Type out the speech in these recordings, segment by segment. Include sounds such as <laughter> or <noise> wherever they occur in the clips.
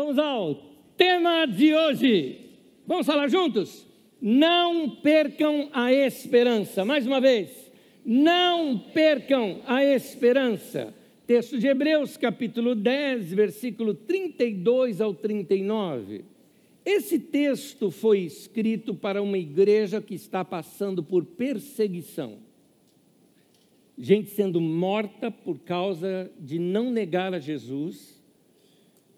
Vamos ao tema de hoje. Vamos falar juntos? Não percam a esperança. Mais uma vez, não percam a esperança. Texto de Hebreus, capítulo 10, versículo 32 ao 39. Esse texto foi escrito para uma igreja que está passando por perseguição. Gente sendo morta por causa de não negar a Jesus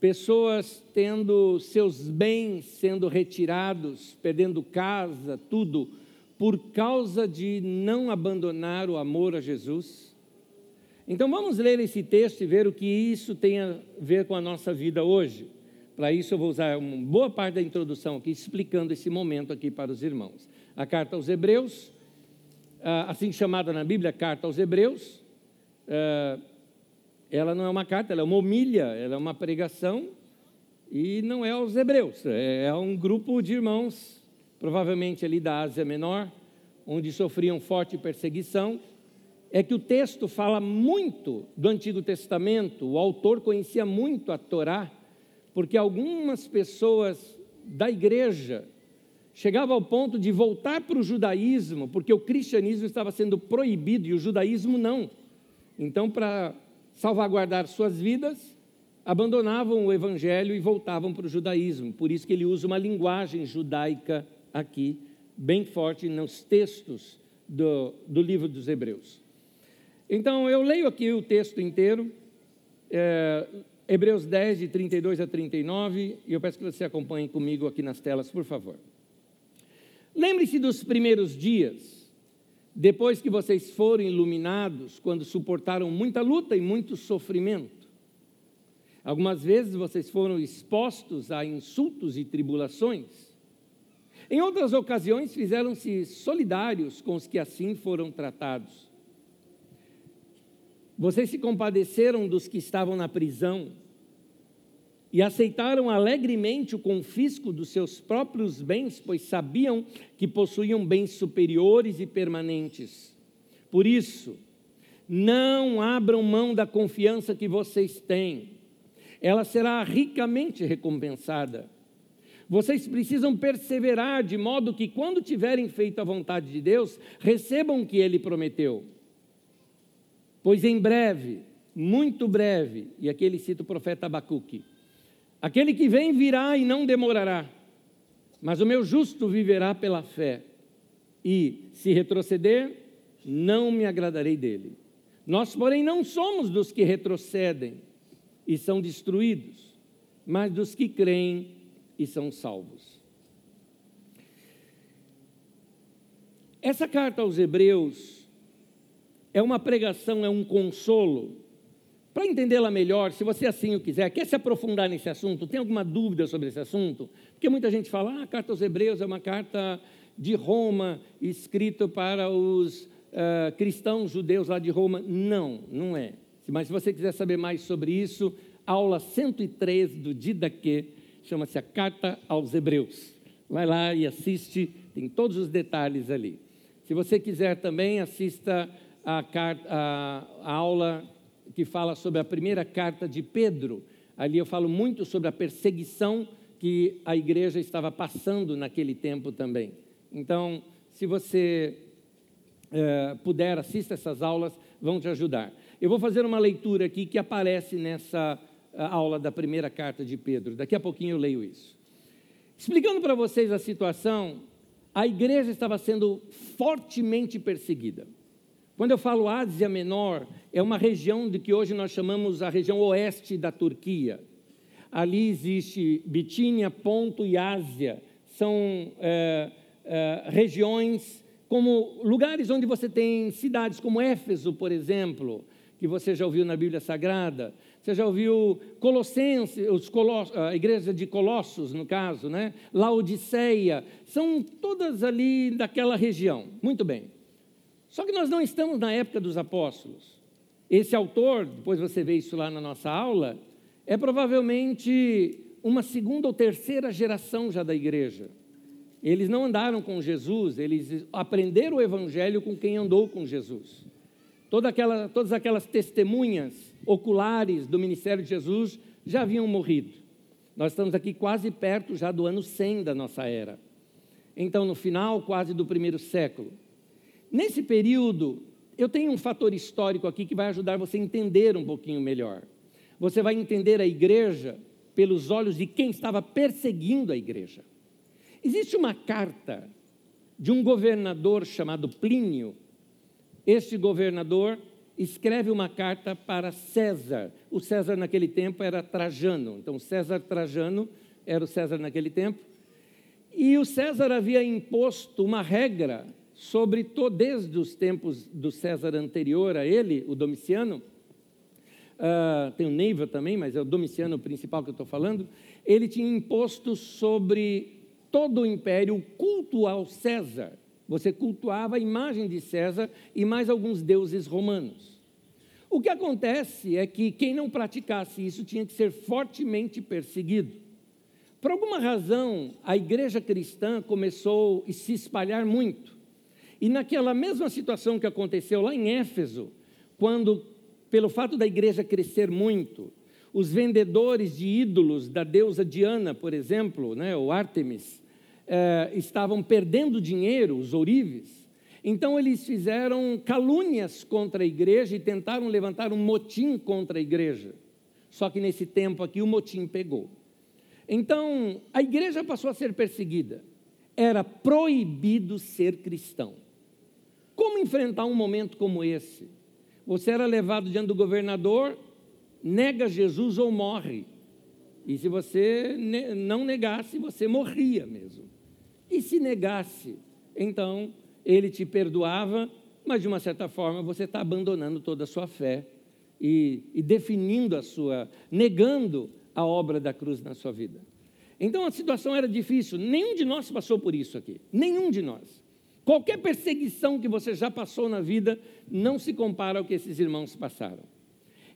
pessoas tendo seus bens sendo retirados, perdendo casa, tudo, por causa de não abandonar o amor a Jesus. Então vamos ler esse texto e ver o que isso tem a ver com a nossa vida hoje. Para isso eu vou usar uma boa parte da introdução aqui, explicando esse momento aqui para os irmãos. A carta aos Hebreus, ah, assim chamada na Bíblia, carta aos Hebreus, ah, ela não é uma carta, ela é uma homilha, ela é uma pregação, e não é aos hebreus, é, é um grupo de irmãos, provavelmente ali da Ásia Menor, onde sofriam forte perseguição. É que o texto fala muito do Antigo Testamento, o autor conhecia muito a Torá, porque algumas pessoas da igreja chegavam ao ponto de voltar para o judaísmo, porque o cristianismo estava sendo proibido e o judaísmo não. Então, para salvaguardar suas vidas, abandonavam o evangelho e voltavam para o judaísmo. Por isso que ele usa uma linguagem judaica aqui, bem forte nos textos do, do livro dos Hebreus. Então, eu leio aqui o texto inteiro, é, Hebreus 10, de 32 a 39, e eu peço que você acompanhe comigo aqui nas telas, por favor. Lembre-se dos primeiros dias depois que vocês foram iluminados, quando suportaram muita luta e muito sofrimento. Algumas vezes vocês foram expostos a insultos e tribulações. Em outras ocasiões, fizeram-se solidários com os que assim foram tratados. Vocês se compadeceram dos que estavam na prisão e aceitaram alegremente o confisco dos seus próprios bens, pois sabiam que possuíam bens superiores e permanentes. Por isso, não abram mão da confiança que vocês têm, ela será ricamente recompensada. Vocês precisam perseverar de modo que, quando tiverem feito a vontade de Deus, recebam o que Ele prometeu. Pois em breve, muito breve, e aqui ele cita o profeta Abacuque, Aquele que vem virá e não demorará, mas o meu justo viverá pela fé. E, se retroceder, não me agradarei dele. Nós, porém, não somos dos que retrocedem e são destruídos, mas dos que creem e são salvos. Essa carta aos Hebreus é uma pregação, é um consolo para entendê-la melhor, se você assim o quiser, quer se aprofundar nesse assunto, tem alguma dúvida sobre esse assunto? Porque muita gente fala, ah, a carta aos Hebreus é uma carta de Roma, escrita para os uh, cristãos judeus lá de Roma. Não, não é. Mas se você quiser saber mais sobre isso, aula 103 do Didaquê, chama-se a Carta aos Hebreus. Vai lá e assiste, tem todos os detalhes ali. Se você quiser também, assista a, carta, a, a aula que fala sobre a primeira carta de Pedro. Ali eu falo muito sobre a perseguição que a igreja estava passando naquele tempo também. Então, se você é, puder, assista essas aulas, vão te ajudar. Eu vou fazer uma leitura aqui que aparece nessa aula da primeira carta de Pedro. Daqui a pouquinho eu leio isso. Explicando para vocês a situação, a igreja estava sendo fortemente perseguida. Quando eu falo Ásia Menor, é uma região de que hoje nós chamamos a região oeste da Turquia. Ali existe Bitínia, Ponto e Ásia. São é, é, regiões como lugares onde você tem cidades como Éfeso, por exemplo, que você já ouviu na Bíblia Sagrada. Você já ouviu Colossenses, os a igreja de Colossos, no caso, né? Laodiceia. São todas ali daquela região. Muito bem. Só que nós não estamos na época dos apóstolos. Esse autor, depois você vê isso lá na nossa aula, é provavelmente uma segunda ou terceira geração já da igreja. Eles não andaram com Jesus, eles aprenderam o evangelho com quem andou com Jesus. Toda aquela, todas aquelas testemunhas oculares do ministério de Jesus já haviam morrido. Nós estamos aqui quase perto já do ano 100 da nossa era. Então, no final quase do primeiro século. Nesse período, eu tenho um fator histórico aqui que vai ajudar você a entender um pouquinho melhor. Você vai entender a igreja pelos olhos de quem estava perseguindo a igreja. Existe uma carta de um governador chamado Plínio. Este governador escreve uma carta para César. O César naquele tempo era Trajano. Então, César Trajano era o César naquele tempo. E o César havia imposto uma regra sobre todo, desde os tempos do César anterior a ele, o Domiciano. Uh, tem o Neiva também, mas é o Domiciano principal que eu estou falando. Ele tinha imposto sobre todo o império o culto ao César. Você cultuava a imagem de César e mais alguns deuses romanos. O que acontece é que quem não praticasse isso tinha que ser fortemente perseguido. Por alguma razão, a igreja cristã começou a se espalhar muito. E naquela mesma situação que aconteceu lá em Éfeso, quando, pelo fato da igreja crescer muito, os vendedores de ídolos da deusa Diana, por exemplo, né, ou Artemis, eh, estavam perdendo dinheiro, os ourives. Então eles fizeram calúnias contra a igreja e tentaram levantar um motim contra a igreja. Só que nesse tempo aqui o motim pegou. Então a igreja passou a ser perseguida. Era proibido ser cristão. Como enfrentar um momento como esse? Você era levado diante do governador, nega Jesus ou morre. E se você não negasse, você morria mesmo. E se negasse, então ele te perdoava, mas de uma certa forma você está abandonando toda a sua fé e, e definindo a sua, negando a obra da cruz na sua vida. Então a situação era difícil, nenhum de nós passou por isso aqui, nenhum de nós. Qualquer perseguição que você já passou na vida não se compara ao que esses irmãos passaram.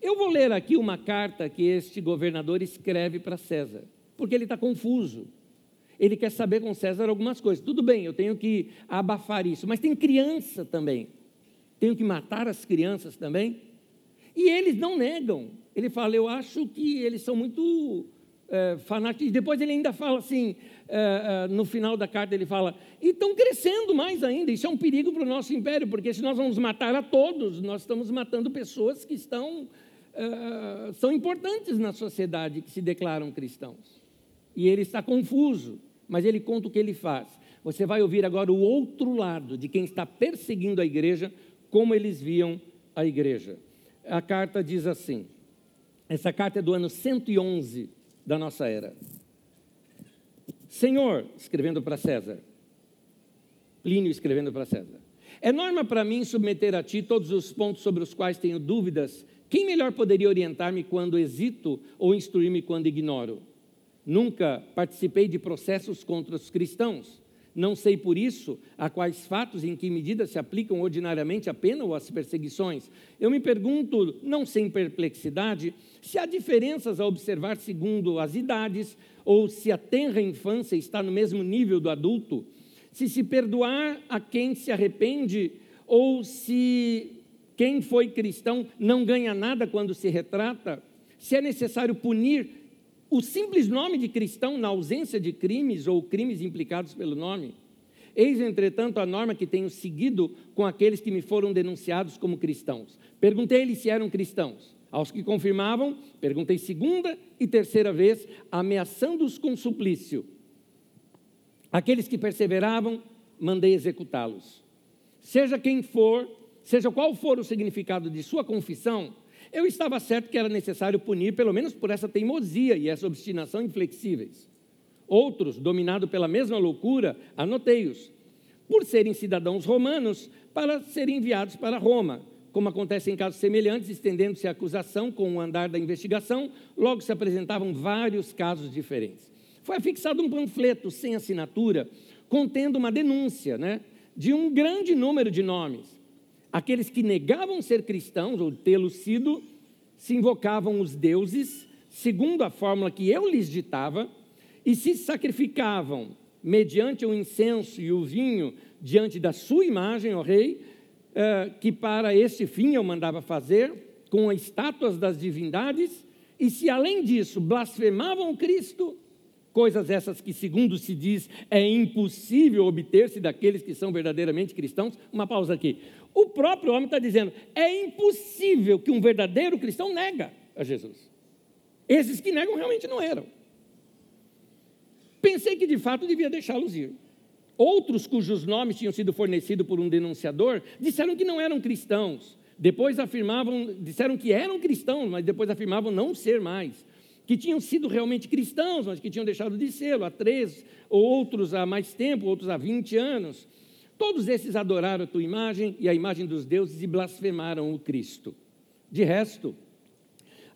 Eu vou ler aqui uma carta que este governador escreve para César, porque ele está confuso. Ele quer saber com César algumas coisas. Tudo bem, eu tenho que abafar isso, mas tem criança também. Tenho que matar as crianças também. E eles não negam. Ele fala, eu acho que eles são muito é, fanáticos. Depois ele ainda fala assim, é, é, no final da carta ele fala, e estão crescendo mais ainda. Isso é um perigo para o nosso império, porque se nós vamos matar a todos, nós estamos matando pessoas que estão, são importantes na sociedade, que se declaram cristãos. E ele está confuso mas ele conta o que ele faz. Você vai ouvir agora o outro lado de quem está perseguindo a igreja, como eles viam a igreja. A carta diz assim: essa carta é do ano 111 da nossa era. Senhor, escrevendo para César, Plínio escrevendo para César, é norma para mim submeter a ti todos os pontos sobre os quais tenho dúvidas. Quem melhor poderia orientar-me quando hesito ou instruir-me quando ignoro? Nunca participei de processos contra os cristãos. Não sei por isso a quais fatos e em que medida se aplicam ordinariamente a pena ou as perseguições. Eu me pergunto, não sem perplexidade, se há diferenças a observar segundo as idades ou se a tenra infância está no mesmo nível do adulto, se se perdoar a quem se arrepende ou se quem foi cristão não ganha nada quando se retrata, se é necessário punir o simples nome de cristão na ausência de crimes ou crimes implicados pelo nome. Eis, entretanto, a norma que tenho seguido com aqueles que me foram denunciados como cristãos. Perguntei-lhes se eram cristãos. Aos que confirmavam, perguntei segunda e terceira vez, ameaçando-os com suplício. Aqueles que perseveravam, mandei executá-los. Seja quem for, seja qual for o significado de sua confissão, eu estava certo que era necessário punir, pelo menos por essa teimosia e essa obstinação inflexíveis. Outros, dominados pela mesma loucura, anotei-os, por serem cidadãos romanos, para serem enviados para Roma. Como acontece em casos semelhantes, estendendo-se a acusação com o andar da investigação, logo se apresentavam vários casos diferentes. Foi afixado um panfleto sem assinatura, contendo uma denúncia né, de um grande número de nomes Aqueles que negavam ser cristãos ou tê-lo sido, se invocavam os deuses, segundo a fórmula que eu lhes ditava, e se sacrificavam mediante o incenso e o vinho diante da sua imagem, ó rei, eh, que para este fim eu mandava fazer, com estátuas das divindades E se além disso blasfemavam Cristo, coisas essas que, segundo se diz, é impossível obter-se daqueles que são verdadeiramente cristãos, uma pausa aqui. O próprio homem está dizendo: é impossível que um verdadeiro cristão nega a Jesus. Esses que negam realmente não eram. Pensei que de fato devia deixá-los ir. Outros cujos nomes tinham sido fornecidos por um denunciador disseram que não eram cristãos. Depois afirmavam, disseram que eram cristãos, mas depois afirmavam não ser mais. Que tinham sido realmente cristãos, mas que tinham deixado de ser há três, outros há mais tempo, outros há vinte anos. Todos esses adoraram a tua imagem e a imagem dos deuses e blasfemaram o Cristo. De resto,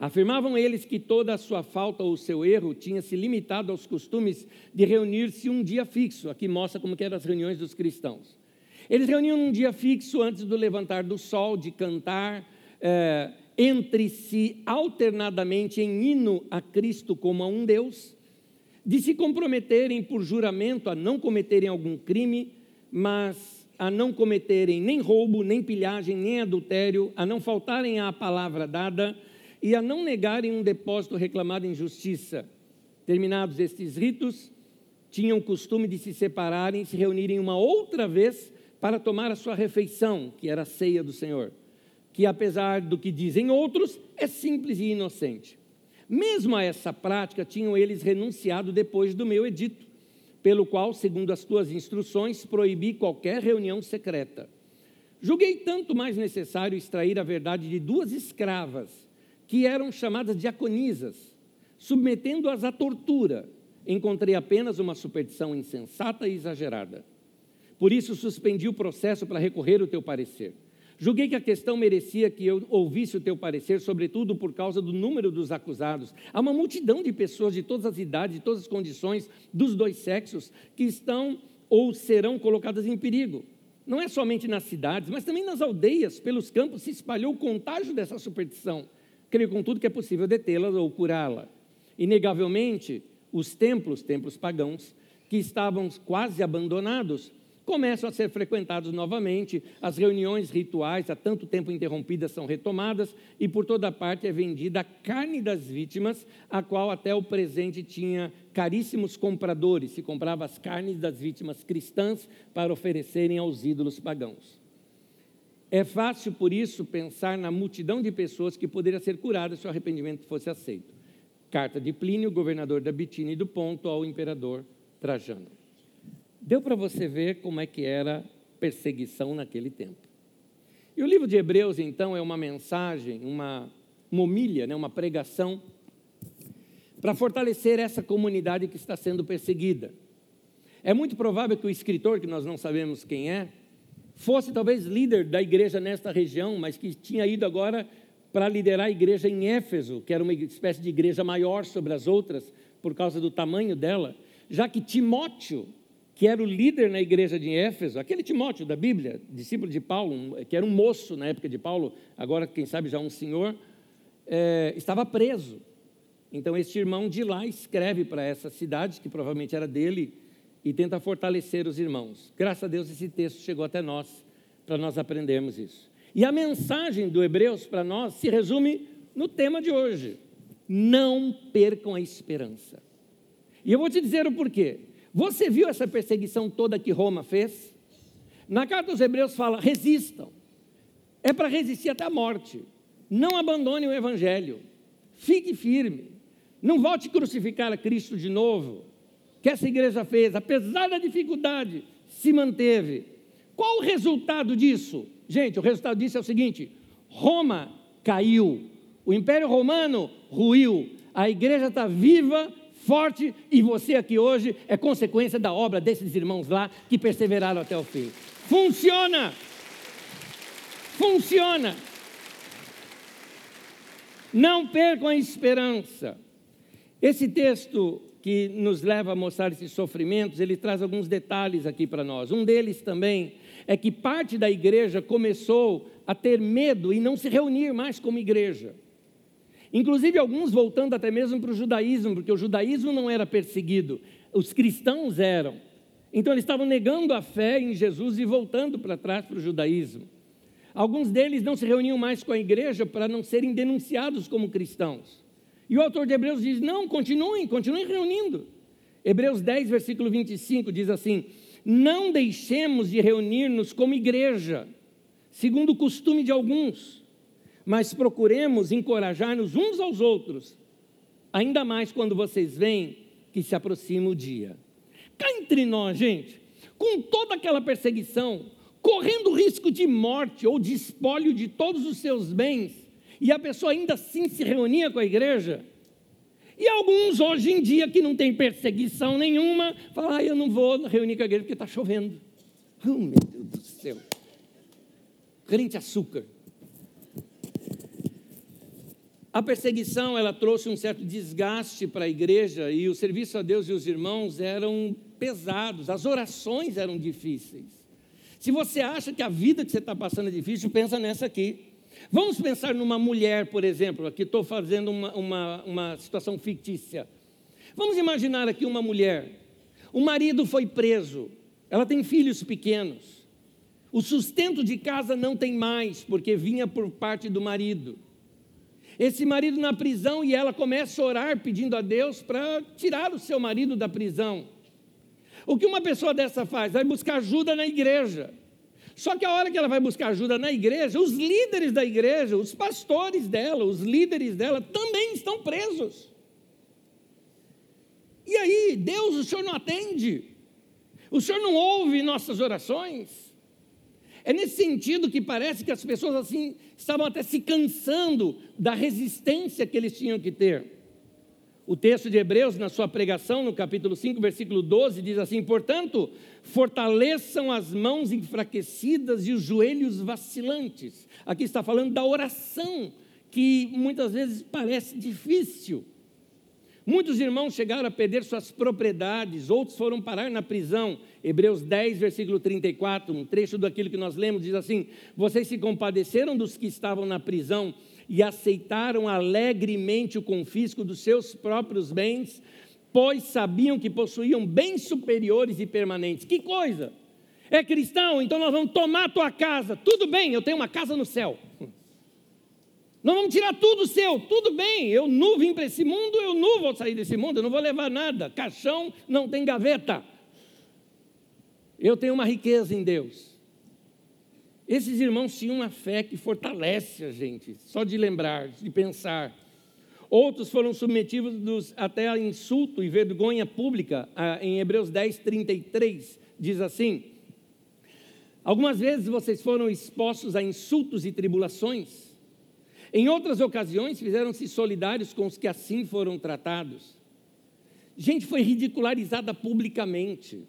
Afirmavam eles que toda a sua falta ou seu erro tinha se limitado aos costumes de reunir-se um dia fixo. Aqui mostra como eram as reuniões dos cristãos. Eles reuniam um dia fixo antes do levantar do sol, de cantar é, entre si alternadamente em hino a Cristo como a um Deus, de se comprometerem por juramento a não cometerem algum crime, mas a não cometerem nem roubo, nem pilhagem, nem adultério, a não faltarem à palavra dada e a não negarem um depósito reclamado em justiça. Terminados estes ritos, tinham o costume de se separarem e se reunirem uma outra vez para tomar a sua refeição, que era a ceia do Senhor, que apesar do que dizem outros, é simples e inocente. Mesmo a essa prática tinham eles renunciado depois do meu edito, pelo qual, segundo as tuas instruções, proibi qualquer reunião secreta. Julguei tanto mais necessário extrair a verdade de duas escravas, que eram chamadas diaconisas, submetendo-as à tortura, encontrei apenas uma superstição insensata e exagerada. Por isso suspendi o processo para recorrer o teu parecer. Julguei que a questão merecia que eu ouvisse o teu parecer, sobretudo por causa do número dos acusados. Há uma multidão de pessoas de todas as idades, de todas as condições, dos dois sexos, que estão ou serão colocadas em perigo. Não é somente nas cidades, mas também nas aldeias, pelos campos, se espalhou o contágio dessa superstição creio contudo que é possível detê-la ou curá-la. Inegavelmente, os templos, templos pagãos, que estavam quase abandonados, começam a ser frequentados novamente, as reuniões rituais, há tanto tempo interrompidas, são retomadas, e por toda parte é vendida a carne das vítimas, a qual até o presente tinha caríssimos compradores, se comprava as carnes das vítimas cristãs para oferecerem aos ídolos pagãos. É fácil, por isso, pensar na multidão de pessoas que poderia ser curada se o arrependimento fosse aceito. Carta de Plínio, governador da Bitínia e do Ponto, ao imperador Trajano. Deu para você ver como é que era perseguição naquele tempo. E o livro de Hebreus, então, é uma mensagem, uma momilha, né, uma pregação para fortalecer essa comunidade que está sendo perseguida. É muito provável que o escritor, que nós não sabemos quem é, fosse talvez líder da igreja nesta região, mas que tinha ido agora para liderar a igreja em Éfeso, que era uma espécie de igreja maior sobre as outras, por causa do tamanho dela, já que Timóteo, que era o líder na igreja de Éfeso, aquele Timóteo da Bíblia, discípulo de Paulo, que era um moço na época de Paulo, agora quem sabe já um senhor, é, estava preso. Então este irmão de lá escreve para essa cidade, que provavelmente era dele, e tenta fortalecer os irmãos. Graças a Deus esse texto chegou até nós, para nós aprendermos isso. E a mensagem do Hebreus para nós se resume no tema de hoje: não percam a esperança. E eu vou te dizer o porquê. Você viu essa perseguição toda que Roma fez? Na carta dos Hebreus fala: resistam. É para resistir até a morte. Não abandone o evangelho. Fique firme. Não volte a crucificar a Cristo de novo que essa igreja fez, apesar da dificuldade, se manteve. Qual o resultado disso? Gente, o resultado disso é o seguinte: Roma caiu, o Império Romano ruiu, a igreja está viva, forte, e você aqui hoje é consequência da obra desses irmãos lá que perseveraram até o fim. Funciona! Funciona! Não percam a esperança. Esse texto que nos leva a mostrar esses sofrimentos, ele traz alguns detalhes aqui para nós. Um deles também é que parte da igreja começou a ter medo e não se reunir mais como igreja. Inclusive, alguns voltando até mesmo para o judaísmo, porque o judaísmo não era perseguido, os cristãos eram. Então, eles estavam negando a fé em Jesus e voltando para trás para o judaísmo. Alguns deles não se reuniam mais com a igreja para não serem denunciados como cristãos. E o autor de Hebreus diz: não, continuem, continuem reunindo. Hebreus 10, versículo 25 diz assim: Não deixemos de reunir-nos como igreja, segundo o costume de alguns, mas procuremos encorajar-nos uns aos outros, ainda mais quando vocês veem que se aproxima o dia. Cá entre nós, gente, com toda aquela perseguição, correndo risco de morte ou de espólio de todos os seus bens, e a pessoa ainda assim se reunia com a igreja. E alguns hoje em dia que não tem perseguição nenhuma, falam, ah, eu não vou reunir com a igreja porque está chovendo. Oh, meu Deus do céu. Crente açúcar. A perseguição, ela trouxe um certo desgaste para a igreja e o serviço a Deus e os irmãos eram pesados, as orações eram difíceis. Se você acha que a vida que você está passando é difícil, pensa nessa aqui. Vamos pensar numa mulher, por exemplo, aqui estou fazendo uma, uma, uma situação fictícia. Vamos imaginar aqui uma mulher. O marido foi preso, ela tem filhos pequenos. O sustento de casa não tem mais, porque vinha por parte do marido. Esse marido na prisão e ela começa a orar pedindo a Deus para tirar o seu marido da prisão. O que uma pessoa dessa faz? Vai buscar ajuda na igreja. Só que a hora que ela vai buscar ajuda na igreja, os líderes da igreja, os pastores dela, os líderes dela também estão presos. E aí, Deus, o Senhor não atende? O Senhor não ouve nossas orações? É nesse sentido que parece que as pessoas assim estavam até se cansando da resistência que eles tinham que ter. O texto de Hebreus, na sua pregação, no capítulo 5, versículo 12, diz assim: Portanto, fortaleçam as mãos enfraquecidas e os joelhos vacilantes. Aqui está falando da oração, que muitas vezes parece difícil. Muitos irmãos chegaram a perder suas propriedades, outros foram parar na prisão. Hebreus 10, versículo 34, um trecho daquilo que nós lemos, diz assim: Vocês se compadeceram dos que estavam na prisão e aceitaram alegremente o confisco dos seus próprios bens, pois sabiam que possuíam bens superiores e permanentes. Que coisa! É cristão, então nós vamos tomar tua casa. Tudo bem, eu tenho uma casa no céu. Nós vamos tirar tudo seu, tudo bem. Eu nu vim para esse mundo, eu nu vou sair desse mundo, eu não vou levar nada. Caixão não tem gaveta. Eu tenho uma riqueza em Deus. Esses irmãos tinham uma fé que fortalece a gente, só de lembrar, de pensar. Outros foram submetidos até a insulto e vergonha pública. Em Hebreus 10, 33, diz assim: Algumas vezes vocês foram expostos a insultos e tribulações. Em outras ocasiões, fizeram-se solidários com os que assim foram tratados. Gente foi ridicularizada publicamente,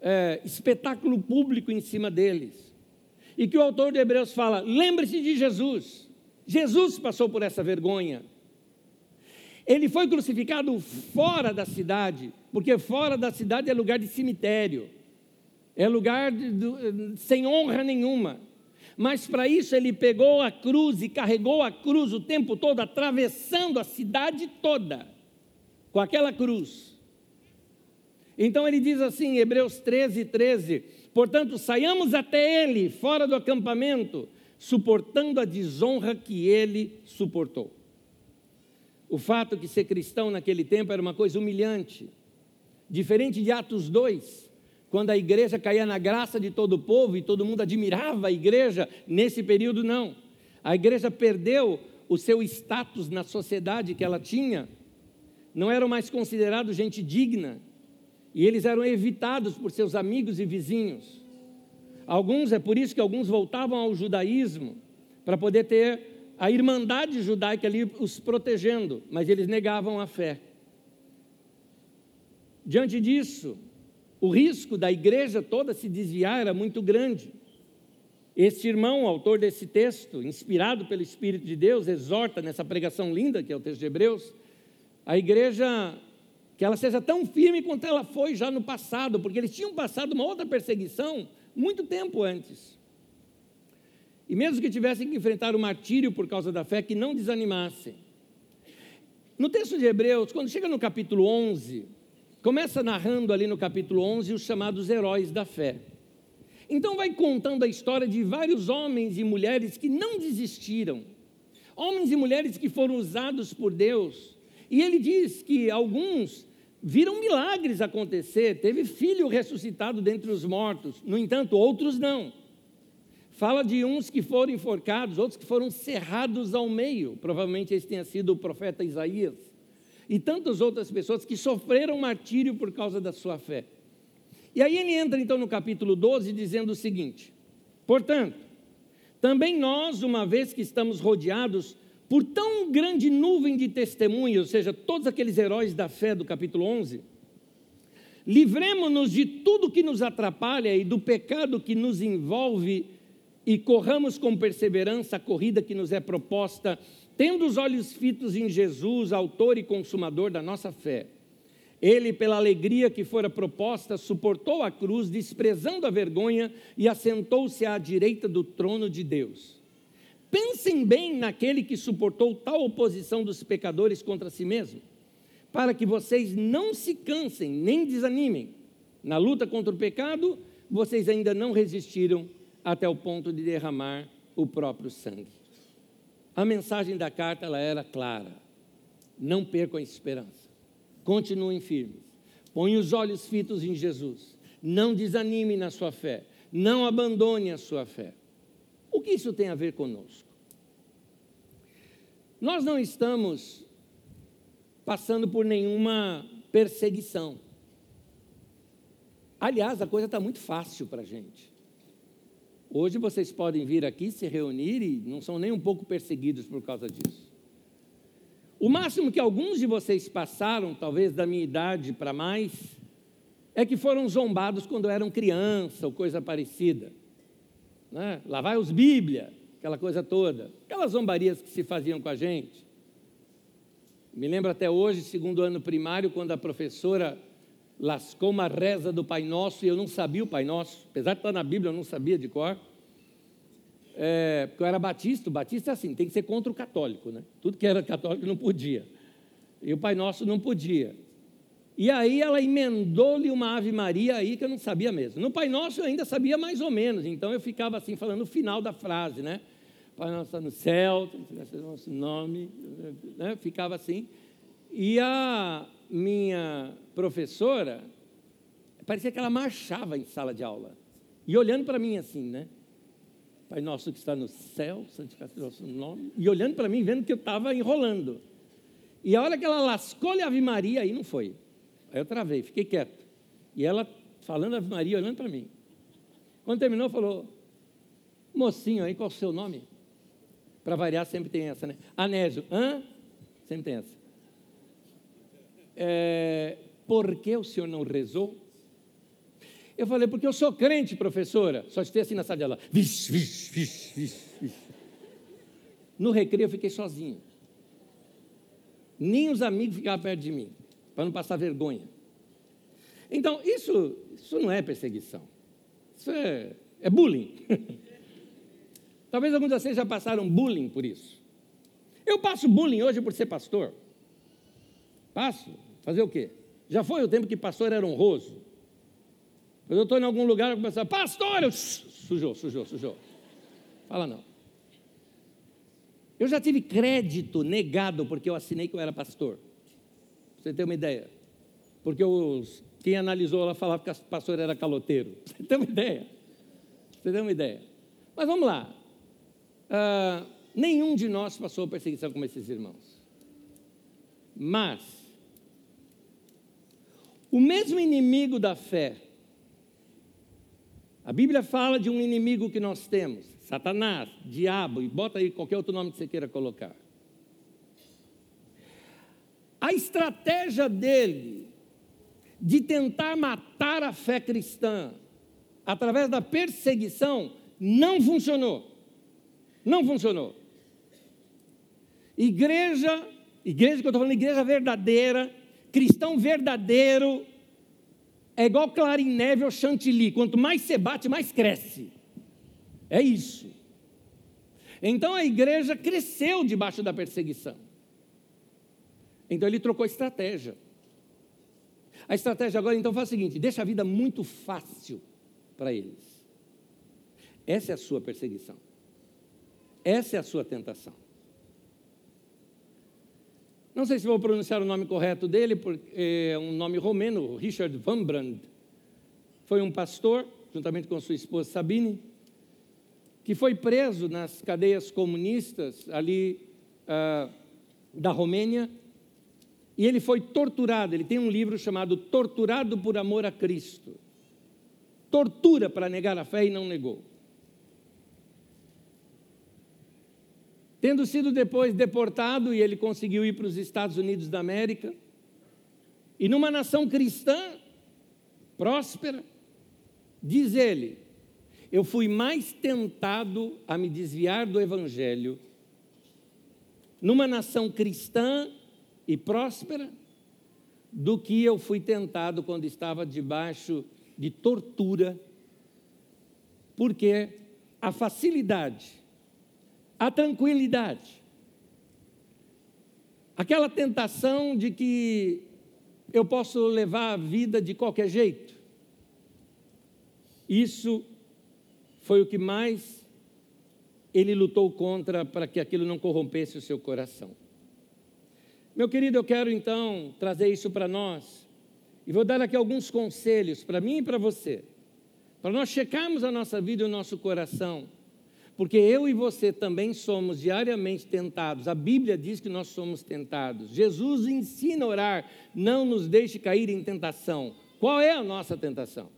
é, espetáculo público em cima deles e que o autor de Hebreus fala: lembre-se de Jesus. Jesus passou por essa vergonha. Ele foi crucificado fora da cidade, porque fora da cidade é lugar de cemitério, é lugar de, de, sem honra nenhuma. Mas para isso ele pegou a cruz e carregou a cruz o tempo todo, atravessando a cidade toda com aquela cruz. Então ele diz assim, em Hebreus 13, 13: Portanto, saiamos até ele, fora do acampamento, suportando a desonra que ele suportou. O fato que ser cristão naquele tempo era uma coisa humilhante. Diferente de Atos 2, quando a igreja caía na graça de todo o povo e todo mundo admirava a igreja, nesse período não. A igreja perdeu o seu status na sociedade que ela tinha, não eram mais considerados gente digna, e eles eram evitados por seus amigos e vizinhos. Alguns, é por isso que alguns voltavam ao judaísmo, para poder ter a irmandade judaica ali os protegendo, mas eles negavam a fé. Diante disso, o risco da igreja toda se desviar era muito grande. Este irmão, autor desse texto, inspirado pelo Espírito de Deus, exorta nessa pregação linda que é o texto de Hebreus, a igreja que ela seja tão firme quanto ela foi já no passado, porque eles tinham passado uma outra perseguição muito tempo antes. E mesmo que tivessem que enfrentar o martírio por causa da fé, que não desanimassem. No texto de Hebreus, quando chega no capítulo 11, começa narrando ali no capítulo 11 os chamados heróis da fé. Então vai contando a história de vários homens e mulheres que não desistiram. Homens e mulheres que foram usados por Deus. E ele diz que alguns viram milagres acontecer, teve filho ressuscitado dentre os mortos, no entanto, outros não. Fala de uns que foram enforcados, outros que foram cerrados ao meio, provavelmente esse tenha sido o profeta Isaías, e tantas outras pessoas que sofreram martírio por causa da sua fé. E aí ele entra então no capítulo 12 dizendo o seguinte: Portanto, também nós, uma vez que estamos rodeados por tão grande nuvem de testemunhas, ou seja, todos aqueles heróis da fé do capítulo 11, livremos-nos de tudo que nos atrapalha e do pecado que nos envolve e corramos com perseverança a corrida que nos é proposta, tendo os olhos fitos em Jesus, autor e consumador da nossa fé. Ele, pela alegria que fora proposta, suportou a cruz, desprezando a vergonha, e assentou-se à direita do trono de Deus. Pensem bem naquele que suportou tal oposição dos pecadores contra si mesmo, para que vocês não se cansem nem desanimem. Na luta contra o pecado, vocês ainda não resistiram até o ponto de derramar o próprio sangue. A mensagem da carta ela era clara: não percam a esperança, continuem firmes, ponham os olhos fitos em Jesus, não desanime na sua fé, não abandone a sua fé. O que isso tem a ver conosco? Nós não estamos passando por nenhuma perseguição. Aliás, a coisa está muito fácil para a gente. Hoje vocês podem vir aqui se reunir e não são nem um pouco perseguidos por causa disso. O máximo que alguns de vocês passaram, talvez da minha idade para mais, é que foram zombados quando eram criança ou coisa parecida. Né? Lá vai os Bíblia, aquela coisa toda. Aquelas zombarias que se faziam com a gente. Me lembro até hoje, segundo ano primário, quando a professora lascou uma reza do Pai Nosso e eu não sabia o Pai Nosso, apesar de estar na Bíblia, eu não sabia de cor. É, porque eu era batista, o batista é assim, tem que ser contra o católico, né? Tudo que era católico não podia. E o Pai Nosso não podia. E aí ela emendou-lhe uma Ave Maria aí que eu não sabia mesmo. No Pai Nosso eu ainda sabia mais ou menos, então eu ficava assim, falando o final da frase, né? Pai Nosso está no céu, nosso nome, né? ficava assim. E a minha professora, parecia que ela marchava em sala de aula. E olhando para mim assim, né? Pai nosso que está no céu, santificado seja o nosso nome. E olhando para mim, vendo que eu estava enrolando. E a hora que ela lascou-lhe a Ave Maria, aí não foi. Aí eu travei, fiquei quieto. E ela falando Ave Maria, olhando para mim. Quando terminou, falou: Mocinho aí, qual é o seu nome? Para variar, sempre tem essa, né? Anésio. Hã? Sempre tem essa é, por que o senhor não rezou? Eu falei, porque eu sou crente, professora. Só estive assim na sala de aula. No recreio eu fiquei sozinho. Nem os amigos ficavam perto de mim, para não passar vergonha. Então, isso, isso não é perseguição. Isso é, é bullying. <laughs> Talvez alguns de vocês já passaram bullying por isso. Eu passo bullying hoje por ser pastor. Passo. Fazer o quê? Já foi o tempo que pastor era honroso. Quando eu estou em algum lugar, começo a pastor, eu, sujou, sujou, sujou. Fala não. Eu já tive crédito negado porque eu assinei que eu era pastor. Pra você ter uma ideia. Porque os, quem analisou ela falava que o pastor era caloteiro. <laughs> Você ter uma ideia. Você ter uma ideia. Mas vamos lá. Uh, nenhum de nós passou perseguição como esses irmãos. Mas, o mesmo inimigo da fé, a Bíblia fala de um inimigo que nós temos, Satanás, diabo, e bota aí qualquer outro nome que você queira colocar. A estratégia dele de tentar matar a fé cristã através da perseguição não funcionou. Não funcionou. Igreja Igreja que eu estou falando, igreja verdadeira, cristão verdadeiro, é igual clarineve ou chantilly. Quanto mais você bate, mais cresce. É isso. Então a igreja cresceu debaixo da perseguição. Então ele trocou estratégia. A estratégia agora então faz o seguinte: deixa a vida muito fácil para eles. Essa é a sua perseguição. Essa é a sua tentação. Não sei se vou pronunciar o nome correto dele, porque é um nome romeno, Richard Van Brand. Foi um pastor, juntamente com sua esposa Sabine, que foi preso nas cadeias comunistas ali ah, da Romênia, e ele foi torturado. Ele tem um livro chamado Torturado por Amor a Cristo. Tortura para negar a fé e não negou. Tendo sido depois deportado, e ele conseguiu ir para os Estados Unidos da América, e numa nação cristã, próspera, diz ele: Eu fui mais tentado a me desviar do Evangelho numa nação cristã e próspera do que eu fui tentado quando estava debaixo de tortura, porque a facilidade a tranquilidade. Aquela tentação de que eu posso levar a vida de qualquer jeito. Isso foi o que mais ele lutou contra para que aquilo não corrompesse o seu coração. Meu querido, eu quero então trazer isso para nós e vou dar aqui alguns conselhos para mim e para você, para nós checarmos a nossa vida e o nosso coração porque eu e você também somos diariamente tentados. A Bíblia diz que nós somos tentados. Jesus ensina a orar, não nos deixe cair em tentação. Qual é a nossa tentação?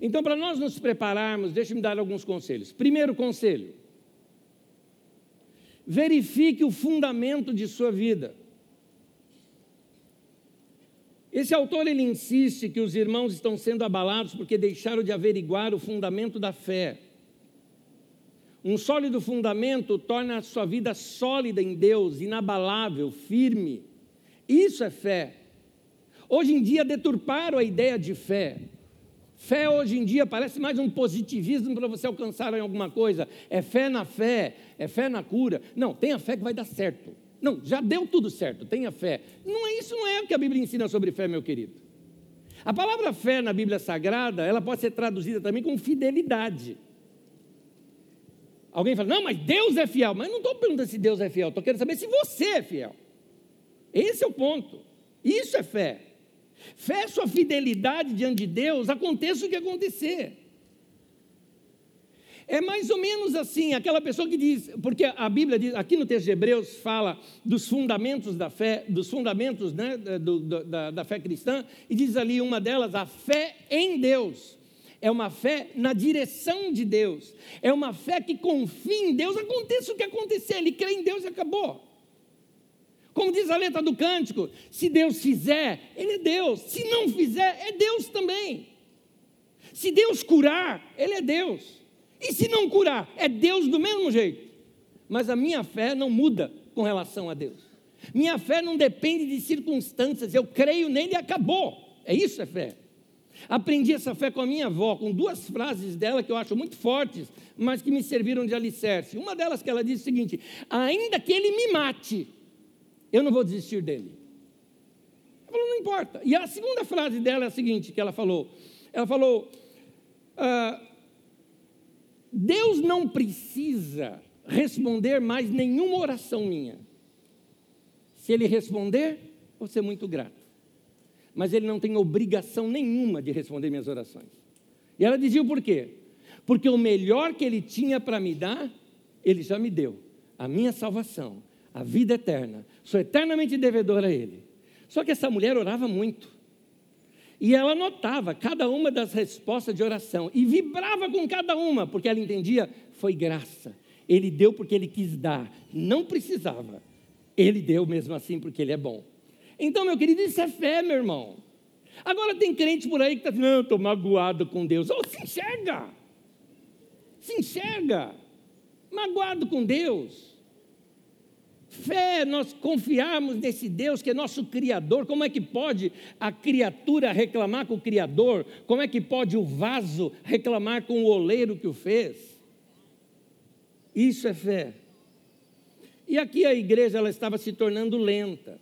Então, para nós nos prepararmos, deixe-me dar alguns conselhos. Primeiro conselho: verifique o fundamento de sua vida. Esse autor ele insiste que os irmãos estão sendo abalados porque deixaram de averiguar o fundamento da fé. Um sólido fundamento torna a sua vida sólida em Deus, inabalável, firme. Isso é fé. Hoje em dia deturparam a ideia de fé. Fé hoje em dia parece mais um positivismo para você alcançar alguma coisa. É fé na fé, é fé na cura. Não, tenha fé que vai dar certo. Não, já deu tudo certo, tenha fé. Não é isso, não é o que a Bíblia ensina sobre fé, meu querido. A palavra fé na Bíblia Sagrada, ela pode ser traduzida também com fidelidade. Alguém fala, não, mas Deus é fiel. Mas não estou perguntando se Deus é fiel, estou querendo saber se você é fiel. Esse é o ponto. Isso é fé. Fé é sua fidelidade diante de Deus, aconteça o que acontecer. É mais ou menos assim, aquela pessoa que diz, porque a Bíblia diz, aqui no texto de Hebreus fala dos fundamentos da fé, dos fundamentos né, do, da, da fé cristã, e diz ali uma delas, a fé em Deus é uma fé na direção de Deus, é uma fé que confia em Deus, aconteça o que acontecer, ele crê em Deus e acabou. Como diz a letra do cântico, se Deus fizer, Ele é Deus, se não fizer, é Deus também. Se Deus curar, Ele é Deus, e se não curar, é Deus do mesmo jeito. Mas a minha fé não muda com relação a Deus. Minha fé não depende de circunstâncias, eu creio nele e acabou. É isso é fé. Aprendi essa fé com a minha avó, com duas frases dela que eu acho muito fortes, mas que me serviram de alicerce. Uma delas que ela diz o seguinte: ainda que ele me mate, eu não vou desistir dele. Ela falou, não importa. E a segunda frase dela é a seguinte, que ela falou. Ela falou, ah, Deus não precisa responder mais nenhuma oração minha. Se ele responder, vou ser muito grato mas ele não tem obrigação nenhuma de responder minhas orações. E ela dizia o porquê? Porque o melhor que ele tinha para me dar, ele já me deu. A minha salvação, a vida eterna. Sou eternamente devedor a ele. Só que essa mulher orava muito. E ela notava cada uma das respostas de oração e vibrava com cada uma, porque ela entendia, foi graça. Ele deu porque ele quis dar, não precisava. Ele deu mesmo assim porque ele é bom. Então, meu querido, isso é fé, meu irmão. Agora tem crente por aí que está dizendo, não, estou magoado com Deus. Oh, se enxerga. Se enxerga. Magoado com Deus. Fé, nós confiarmos nesse Deus que é nosso Criador. Como é que pode a criatura reclamar com o Criador? Como é que pode o vaso reclamar com o oleiro que o fez? Isso é fé. E aqui a igreja ela estava se tornando lenta.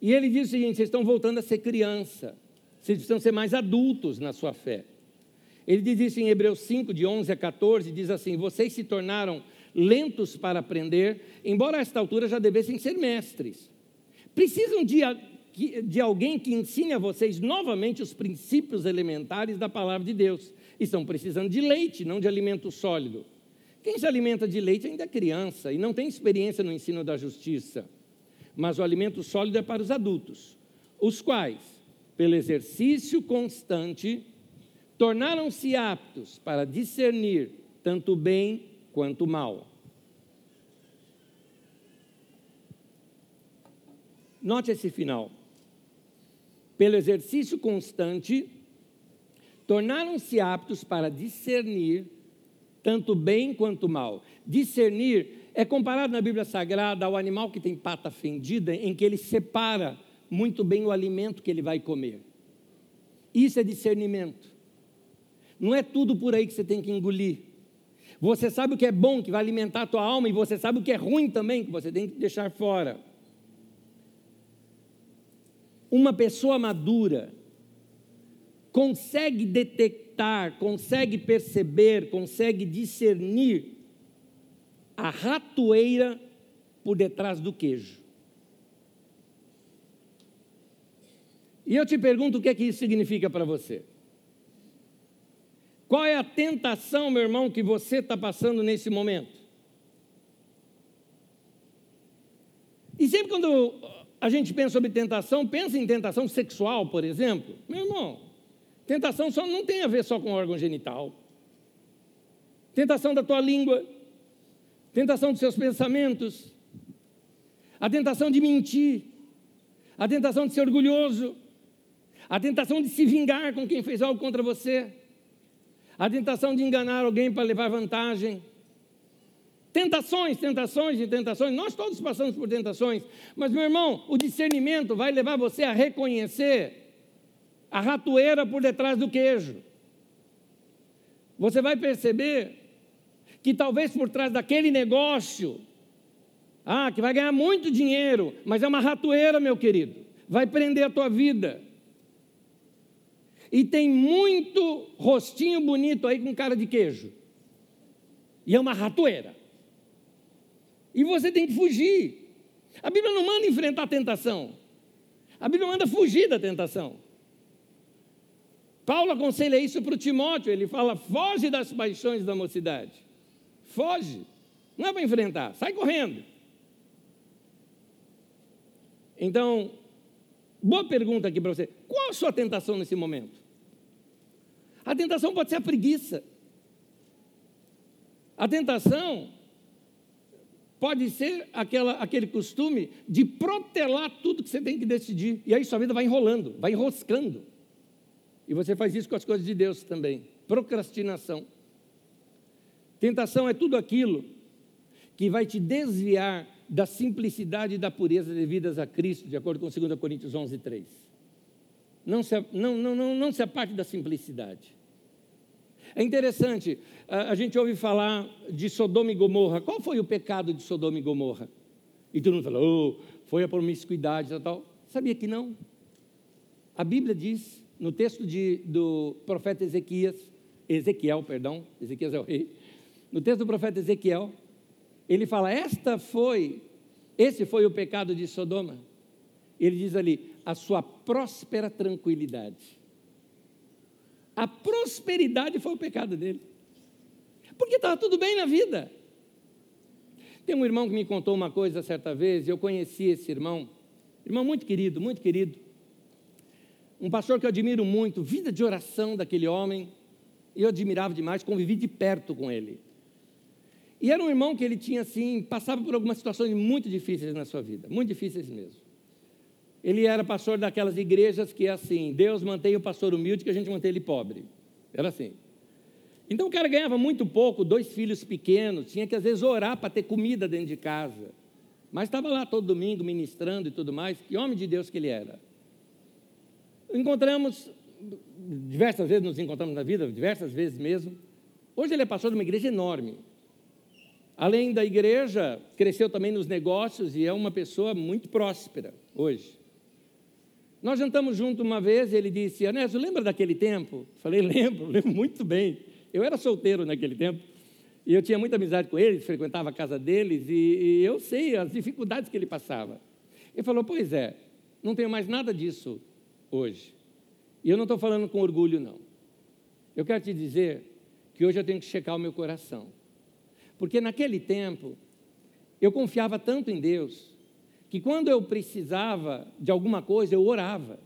E ele diz o seguinte: vocês estão voltando a ser criança, vocês precisam ser mais adultos na sua fé. Ele diz isso em Hebreus 5, de 11 a 14: diz assim: vocês se tornaram lentos para aprender, embora a esta altura já devessem ser mestres. Precisam de, de alguém que ensine a vocês novamente os princípios elementares da palavra de Deus. Estão precisando de leite, não de alimento sólido. Quem se alimenta de leite ainda é criança e não tem experiência no ensino da justiça. Mas o alimento sólido é para os adultos, os quais, pelo exercício constante, tornaram-se aptos para discernir tanto o bem quanto o mal. Note esse final. Pelo exercício constante, tornaram-se aptos para discernir tanto bem quanto mal. Discernir é comparado na Bíblia Sagrada ao animal que tem pata fendida, em que ele separa muito bem o alimento que ele vai comer. Isso é discernimento. Não é tudo por aí que você tem que engolir. Você sabe o que é bom, que vai alimentar a tua alma, e você sabe o que é ruim também, que você tem que deixar fora. Uma pessoa madura consegue detectar, consegue perceber, consegue discernir a ratoeira por detrás do queijo. E eu te pergunto o que é que isso significa para você. Qual é a tentação, meu irmão, que você está passando nesse momento? E sempre quando a gente pensa sobre tentação, pensa em tentação sexual, por exemplo. Meu irmão, tentação só não tem a ver só com órgão genital. Tentação da tua língua, tentação dos seus pensamentos, a tentação de mentir, a tentação de ser orgulhoso, a tentação de se vingar com quem fez algo contra você a tentação de enganar alguém para levar vantagem. Tentações, tentações e tentações, nós todos passamos por tentações, mas meu irmão, o discernimento vai levar você a reconhecer a ratoeira por detrás do queijo. Você vai perceber que talvez por trás daquele negócio, ah, que vai ganhar muito dinheiro, mas é uma ratoeira, meu querido, vai prender a tua vida. E tem muito rostinho bonito aí com cara de queijo. E é uma ratoeira. E você tem que fugir. A Bíblia não manda enfrentar a tentação. A Bíblia manda fugir da tentação. Paulo aconselha isso para o Timóteo. Ele fala: foge das paixões da mocidade. Foge. Não é para enfrentar, sai correndo. Então, boa pergunta aqui para você: qual a sua tentação nesse momento? A tentação pode ser a preguiça. A tentação pode ser aquela, aquele costume de protelar tudo que você tem que decidir. E aí sua vida vai enrolando, vai enroscando. E você faz isso com as coisas de Deus também. Procrastinação. Tentação é tudo aquilo que vai te desviar da simplicidade e da pureza devidas a Cristo, de acordo com 2 Coríntios 11, 3. Não se, não, não, não, não se aparte da simplicidade. É interessante, a, a gente ouve falar de Sodoma e Gomorra. Qual foi o pecado de Sodoma e Gomorra? E todo mundo fala, oh, foi a promiscuidade e tal. Sabia que não? A Bíblia diz, no texto de, do profeta Ezequias, Ezequiel, perdão, Ezequias é o rei. No texto do profeta Ezequiel, ele fala: Esta foi, esse foi o pecado de Sodoma. Ele diz ali: a sua próspera tranquilidade. A prosperidade foi o pecado dele. Porque estava tudo bem na vida. Tem um irmão que me contou uma coisa certa vez, eu conheci esse irmão, irmão muito querido, muito querido. Um pastor que eu admiro muito, vida de oração daquele homem, eu admirava demais, convivi de perto com ele. E era um irmão que ele tinha assim, passava por algumas situações muito difíceis na sua vida, muito difíceis mesmo. Ele era pastor daquelas igrejas que é assim: Deus mantém o pastor humilde, que a gente mantém ele pobre. Era assim. Então o cara ganhava muito pouco, dois filhos pequenos, tinha que às vezes orar para ter comida dentro de casa. Mas estava lá todo domingo ministrando e tudo mais. Que homem de Deus que ele era. Encontramos, diversas vezes nos encontramos na vida, diversas vezes mesmo. Hoje ele é pastor de uma igreja enorme. Além da igreja, cresceu também nos negócios e é uma pessoa muito próspera hoje. Nós jantamos junto uma vez e ele disse: Anésio, lembra daquele tempo? Falei: lembro, <laughs> lembro muito bem. Eu era solteiro naquele tempo e eu tinha muita amizade com ele, frequentava a casa deles e, e eu sei as dificuldades que ele passava. Ele falou: Pois é, não tenho mais nada disso hoje. E eu não estou falando com orgulho, não. Eu quero te dizer que hoje eu tenho que checar o meu coração. Porque naquele tempo, eu confiava tanto em Deus, que quando eu precisava de alguma coisa, eu orava.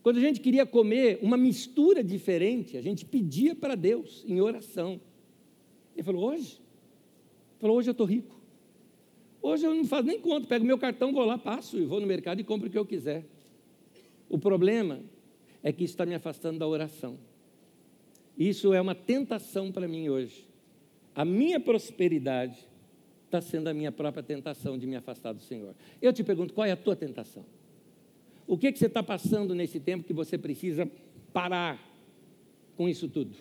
Quando a gente queria comer uma mistura diferente, a gente pedia para Deus em oração. Ele falou: Hoje? Ele falou: Hoje eu estou rico. Hoje eu não faço nem conta, pego meu cartão, vou lá, passo e vou no mercado e compro o que eu quiser. O problema é que isso está me afastando da oração. Isso é uma tentação para mim hoje. A minha prosperidade está sendo a minha própria tentação de me afastar do Senhor. Eu te pergunto, qual é a tua tentação? O que, que você está passando nesse tempo que você precisa parar com isso tudo?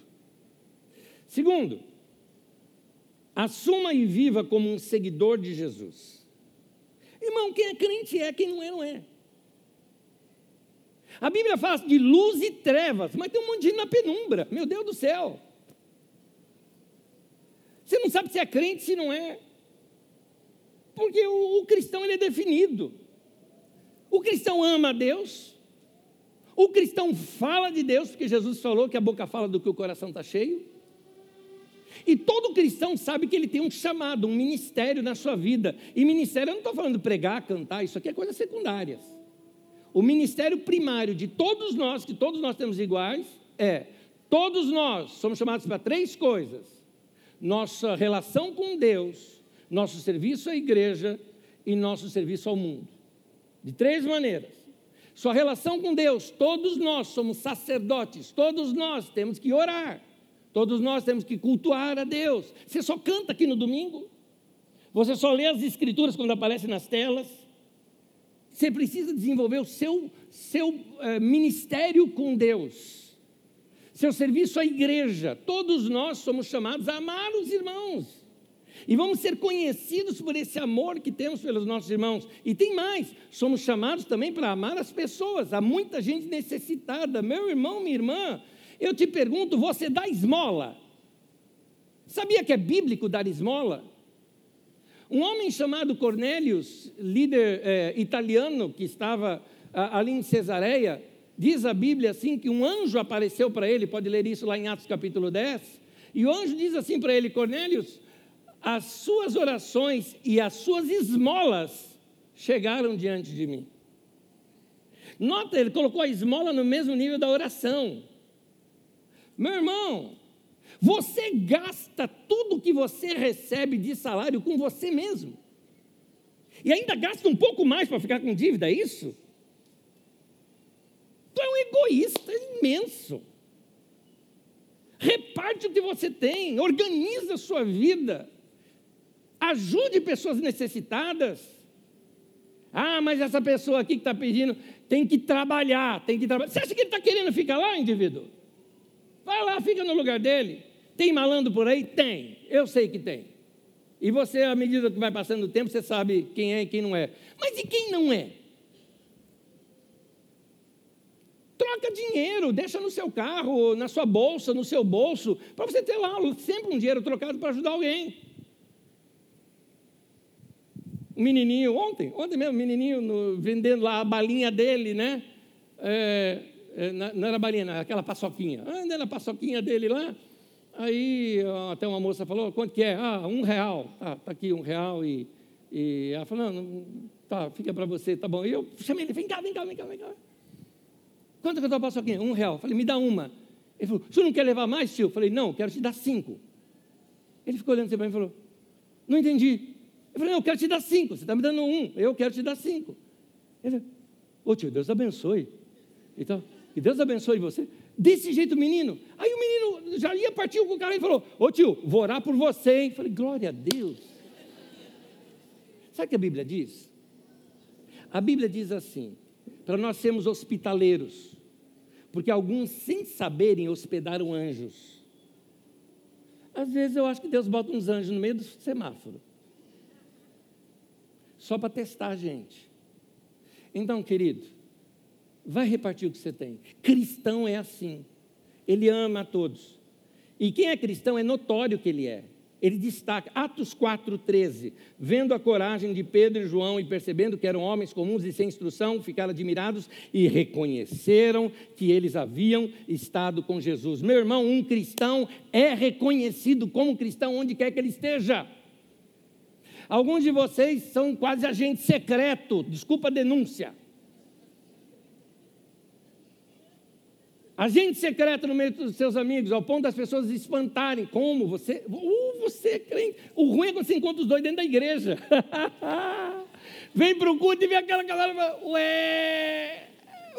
Segundo, assuma e viva como um seguidor de Jesus. Irmão, quem é crente é, quem não é, não é. A Bíblia fala de luz e trevas, mas tem um monte de gente na penumbra. Meu Deus do céu. Você não sabe se é crente, se não é. Porque o, o cristão ele é definido. O cristão ama a Deus. O cristão fala de Deus, porque Jesus falou que a boca fala do que o coração está cheio. E todo cristão sabe que ele tem um chamado, um ministério na sua vida. E ministério, eu não estou falando pregar, cantar, isso aqui é coisas secundárias. O ministério primário de todos nós, que todos nós temos iguais, é: todos nós somos chamados para três coisas: nossa relação com Deus, nosso serviço à igreja e nosso serviço ao mundo. De três maneiras. Sua relação com Deus, todos nós somos sacerdotes, todos nós temos que orar, todos nós temos que cultuar a Deus. Você só canta aqui no domingo? Você só lê as escrituras quando aparecem nas telas? Você precisa desenvolver o seu, seu é, ministério com Deus, seu serviço à igreja. Todos nós somos chamados a amar os irmãos. E vamos ser conhecidos por esse amor que temos pelos nossos irmãos. E tem mais, somos chamados também para amar as pessoas. Há muita gente necessitada. Meu irmão, minha irmã, eu te pergunto, você dá esmola? Sabia que é bíblico dar esmola? Um homem chamado Cornélios, líder é, italiano que estava a, ali em Cesareia, diz a Bíblia assim que um anjo apareceu para ele, pode ler isso lá em Atos capítulo 10, e o anjo diz assim para ele, Cornélios, as suas orações e as suas esmolas chegaram diante de mim. Nota, ele colocou a esmola no mesmo nível da oração. Meu irmão, você gasta tudo que você recebe de salário com você mesmo. E ainda gasta um pouco mais para ficar com dívida, é isso? Tu é um egoísta imenso. Reparte o que você tem, organiza a sua vida, ajude pessoas necessitadas. Ah, mas essa pessoa aqui que está pedindo tem que trabalhar, tem que trabalhar. Você acha que ele está querendo ficar lá, indivíduo? Vai lá, fica no lugar dele. Tem malandro por aí? Tem. Eu sei que tem. E você, à medida que vai passando o tempo, você sabe quem é e quem não é. Mas e quem não é? Troca dinheiro, deixa no seu carro, na sua bolsa, no seu bolso, para você ter lá sempre um dinheiro trocado para ajudar alguém. Um menininho, ontem, ontem mesmo, um menininho no, vendendo lá a balinha dele, né? É, é, não era balinha, não, aquela paçoquinha. Andando a paçoquinha dele lá, Aí até uma moça falou, quanto que é? Ah, um real. Ah, tá aqui um real e, e ela falou, não tá, fica para você, tá bom. E eu chamei ele, vem cá, vem cá, vem cá, vem cá. Quanto que eu passo aqui? Um real. Falei, me dá uma. Ele falou, o senhor não quer levar mais, tio? Falei, não, quero te dar cinco. Ele ficou olhando assim para mim e falou, não entendi. Eu falei, não, eu quero te dar cinco, você está me dando um, eu quero te dar cinco. Ele falou, ô tio, Deus abençoe. Então, que Deus abençoe você. Desse jeito, menino. Aí o menino já ia partir com o cara e falou: Ô tio, vou orar por você, hein? Falei, glória a Deus. Sabe o que a Bíblia diz? A Bíblia diz assim: para nós sermos hospitaleiros, porque alguns, sem saberem, hospedaram anjos. Às vezes eu acho que Deus bota uns anjos no meio do semáforo, só para testar a gente. Então, querido, vai repartir o que você tem. Cristão é assim. Ele ama a todos. E quem é cristão é notório que ele é. Ele destaca, Atos 4,13. Vendo a coragem de Pedro e João e percebendo que eram homens comuns e sem instrução, ficaram admirados e reconheceram que eles haviam estado com Jesus. Meu irmão, um cristão é reconhecido como cristão onde quer que ele esteja. Alguns de vocês são quase agente secreto, desculpa a denúncia. Agente secreto no meio dos seus amigos, ao ponto das pessoas espantarem. Como? Você, uh, você é crente. O ruim é quando você encontra os dois dentro da igreja. <laughs> Vem para o culto e vê aquela galera e fala, ué,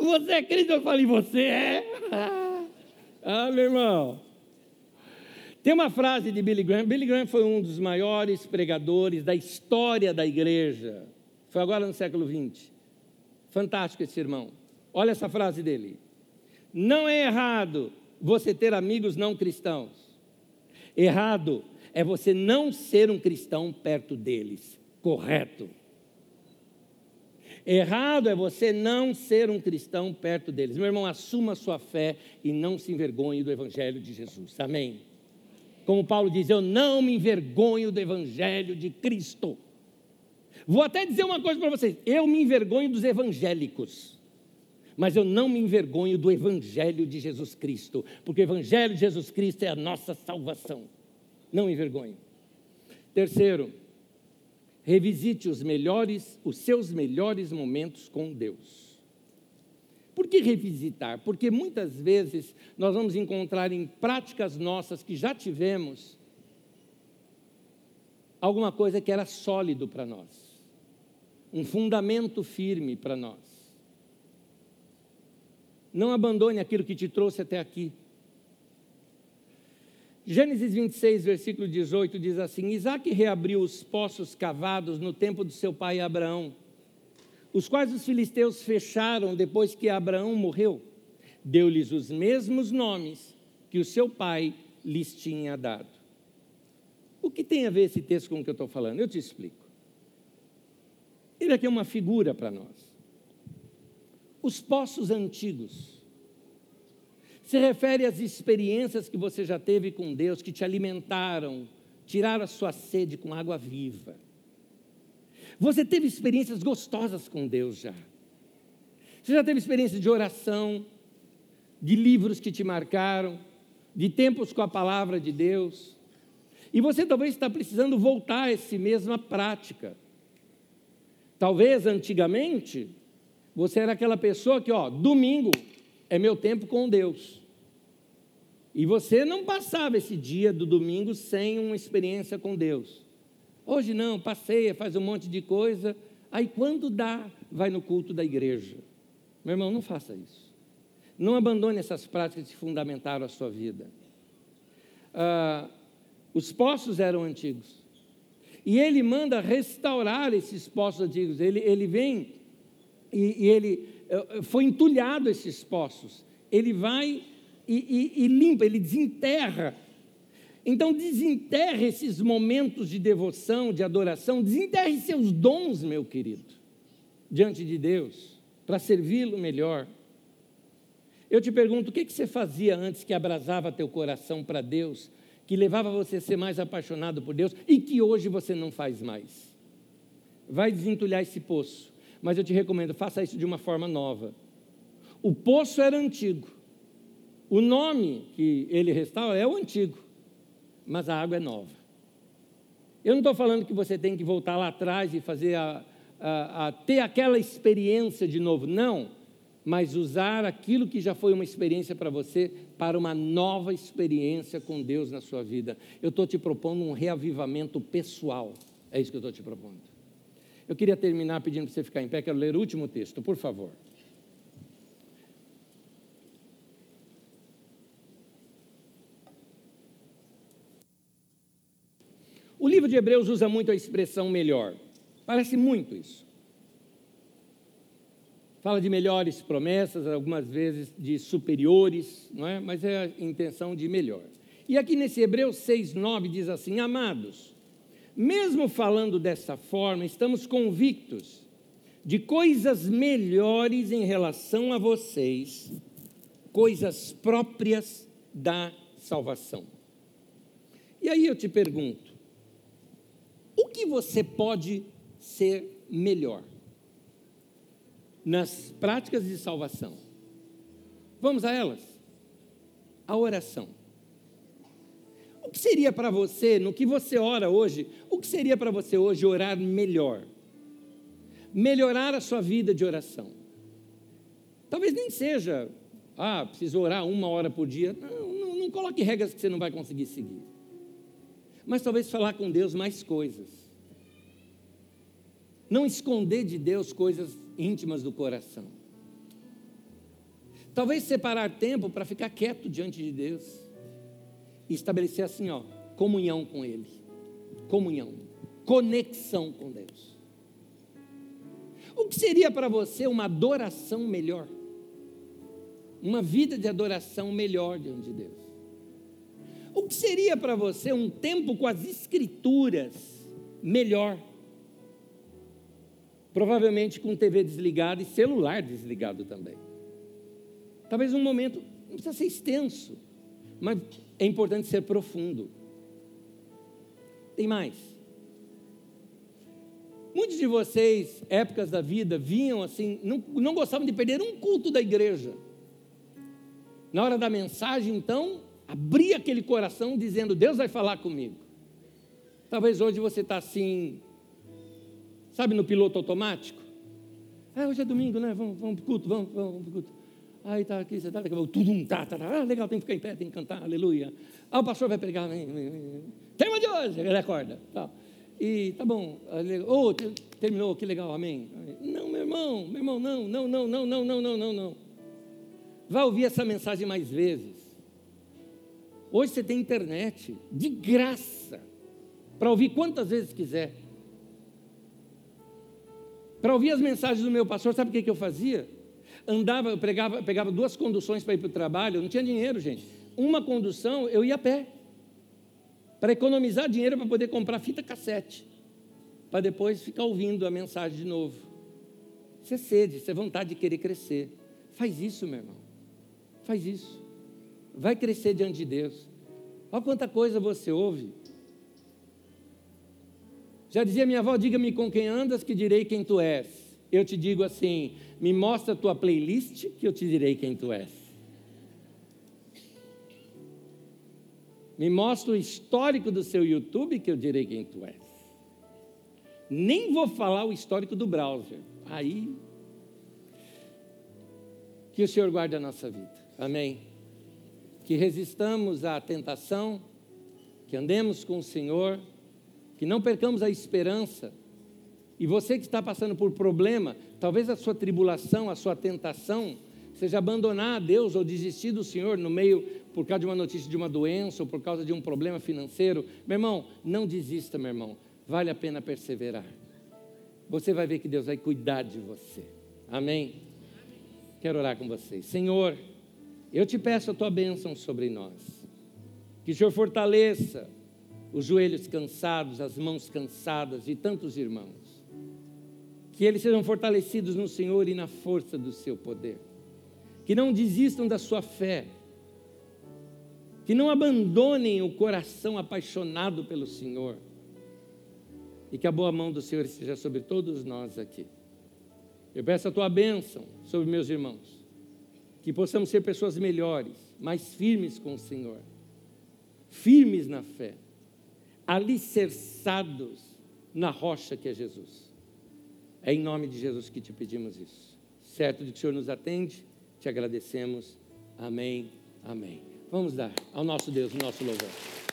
você é crente? Eu falei, você é? <laughs> ah, meu irmão. Tem uma frase de Billy Graham. Billy Graham foi um dos maiores pregadores da história da igreja. Foi agora no século XX. Fantástico esse irmão. Olha essa frase dele. Não é errado você ter amigos não cristãos. Errado é você não ser um cristão perto deles. Correto. Errado é você não ser um cristão perto deles. Meu irmão, assuma sua fé e não se envergonhe do Evangelho de Jesus. Amém. Como Paulo diz, eu não me envergonho do Evangelho de Cristo. Vou até dizer uma coisa para vocês: eu me envergonho dos evangélicos mas eu não me envergonho do Evangelho de Jesus Cristo, porque o Evangelho de Jesus Cristo é a nossa salvação. Não me envergonho. Terceiro, revisite os melhores, os seus melhores momentos com Deus. Por que revisitar? Porque muitas vezes nós vamos encontrar em práticas nossas que já tivemos alguma coisa que era sólido para nós, um fundamento firme para nós. Não abandone aquilo que te trouxe até aqui. Gênesis 26, versículo 18 diz assim: Isaac reabriu os poços cavados no tempo do seu pai Abraão, os quais os filisteus fecharam depois que Abraão morreu. Deu-lhes os mesmos nomes que o seu pai lhes tinha dado. O que tem a ver esse texto com o que eu estou falando? Eu te explico. Ele aqui é uma figura para nós. Os poços antigos se refere às experiências que você já teve com Deus, que te alimentaram, tiraram a sua sede com água viva. Você teve experiências gostosas com Deus já. Você já teve experiência de oração, de livros que te marcaram, de tempos com a palavra de Deus. E você talvez está precisando voltar a essa mesma prática. Talvez antigamente você era aquela pessoa que, ó, domingo é meu tempo com Deus. E você não passava esse dia do domingo sem uma experiência com Deus. Hoje não, passeia, faz um monte de coisa, aí quando dá, vai no culto da igreja. Meu irmão, não faça isso. Não abandone essas práticas que fundamentaram a sua vida. Ah, os poços eram antigos. E ele manda restaurar esses poços antigos. Ele, ele vem e, e ele eh, eh, foi entulhado esses poços. Ele vai e, e, e limpa, ele desenterra. Então, desenterre esses momentos de devoção, de adoração, desenterre seus dons, meu querido, diante de Deus, para servi-lo melhor. Eu te pergunto, o que, que você fazia antes que abrasava teu coração para Deus, que levava você a ser mais apaixonado por Deus e que hoje você não faz mais? Vai desentulhar esse poço mas eu te recomendo, faça isso de uma forma nova. O poço era antigo. O nome que ele restaura é o antigo, mas a água é nova. Eu não estou falando que você tem que voltar lá atrás e fazer a, a, a ter aquela experiência de novo, não, mas usar aquilo que já foi uma experiência para você para uma nova experiência com Deus na sua vida. Eu estou te propondo um reavivamento pessoal, é isso que eu estou te propondo. Eu queria terminar pedindo para você ficar em pé, quero ler o último texto, por favor. O livro de Hebreus usa muito a expressão melhor. Parece muito isso. Fala de melhores promessas, algumas vezes de superiores, não é? mas é a intenção de melhor. E aqui nesse Hebreus 6,9 diz assim: Amados, mesmo falando dessa forma, estamos convictos de coisas melhores em relação a vocês, coisas próprias da salvação. E aí eu te pergunto: você pode ser melhor nas práticas de salvação? Vamos a elas. A oração. O que seria para você, no que você ora hoje, o que seria para você hoje orar melhor? Melhorar a sua vida de oração. Talvez nem seja, ah, preciso orar uma hora por dia. Não, não, não coloque regras que você não vai conseguir seguir. Mas talvez falar com Deus mais coisas. Não esconder de Deus coisas íntimas do coração. Talvez separar tempo para ficar quieto diante de Deus e estabelecer assim, ó, comunhão com Ele. Comunhão, conexão com Deus. O que seria para você uma adoração melhor? Uma vida de adoração melhor diante de Deus. O que seria para você um tempo com as Escrituras melhor? Provavelmente com TV desligada e celular desligado também. Talvez um momento, não precisa ser extenso, mas é importante ser profundo. Tem mais. Muitos de vocês, épocas da vida, vinham assim, não, não gostavam de perder um culto da igreja. Na hora da mensagem, então, abria aquele coração dizendo: Deus vai falar comigo. Talvez hoje você está assim, sabe, no piloto automático. Ah, hoje é domingo, né? Vamos, vamos para o culto, vamos, vamos, para o culto. Aí está aqui, você está daqui a pouco, tá, tá, tá. Ah, legal, tem que ficar em pé, tem que cantar, aleluia. Ah, o pastor vai pregar, tema de hoje, ele acorda. Tá. E tá bom, oh, terminou, que legal, amém. Não, meu irmão, meu irmão, não, não, não, não, não, não, não, não, não. Vai ouvir essa mensagem mais vezes. Hoje você tem internet, de graça, para ouvir quantas vezes quiser. Para ouvir as mensagens do meu pastor, sabe o que, que eu fazia? Andava, eu pegava, pegava duas conduções para ir para o trabalho, não tinha dinheiro, gente. Uma condução eu ia a pé, para economizar dinheiro para poder comprar fita cassete, para depois ficar ouvindo a mensagem de novo. Isso é sede, isso é vontade de querer crescer. Faz isso, meu irmão. Faz isso. Vai crescer diante de Deus. Olha quanta coisa você ouve. Já dizia minha avó: diga-me com quem andas, que direi quem tu és. Eu te digo assim: me mostra a tua playlist que eu te direi quem tu és. Me mostra o histórico do seu YouTube que eu direi quem tu és. Nem vou falar o histórico do browser. Aí que o Senhor guarde a nossa vida. Amém. Que resistamos à tentação, que andemos com o Senhor, que não percamos a esperança e você que está passando por problema, talvez a sua tribulação, a sua tentação, seja abandonar a Deus ou desistir do Senhor no meio, por causa de uma notícia de uma doença ou por causa de um problema financeiro. Meu irmão, não desista, meu irmão. Vale a pena perseverar. Você vai ver que Deus vai cuidar de você. Amém? Quero orar com vocês. Senhor, eu te peço a tua bênção sobre nós. Que o Senhor fortaleça os joelhos cansados, as mãos cansadas de tantos irmãos que eles sejam fortalecidos no Senhor e na força do seu poder, que não desistam da sua fé, que não abandonem o coração apaixonado pelo Senhor, e que a boa mão do Senhor esteja sobre todos nós aqui. Eu peço a tua bênção sobre meus irmãos, que possamos ser pessoas melhores, mais firmes com o Senhor, firmes na fé, alicerçados na rocha que é Jesus. É em nome de Jesus que te pedimos isso. Certo de que o Senhor nos atende, te agradecemos. Amém. Amém. Vamos dar ao nosso Deus o nosso louvor.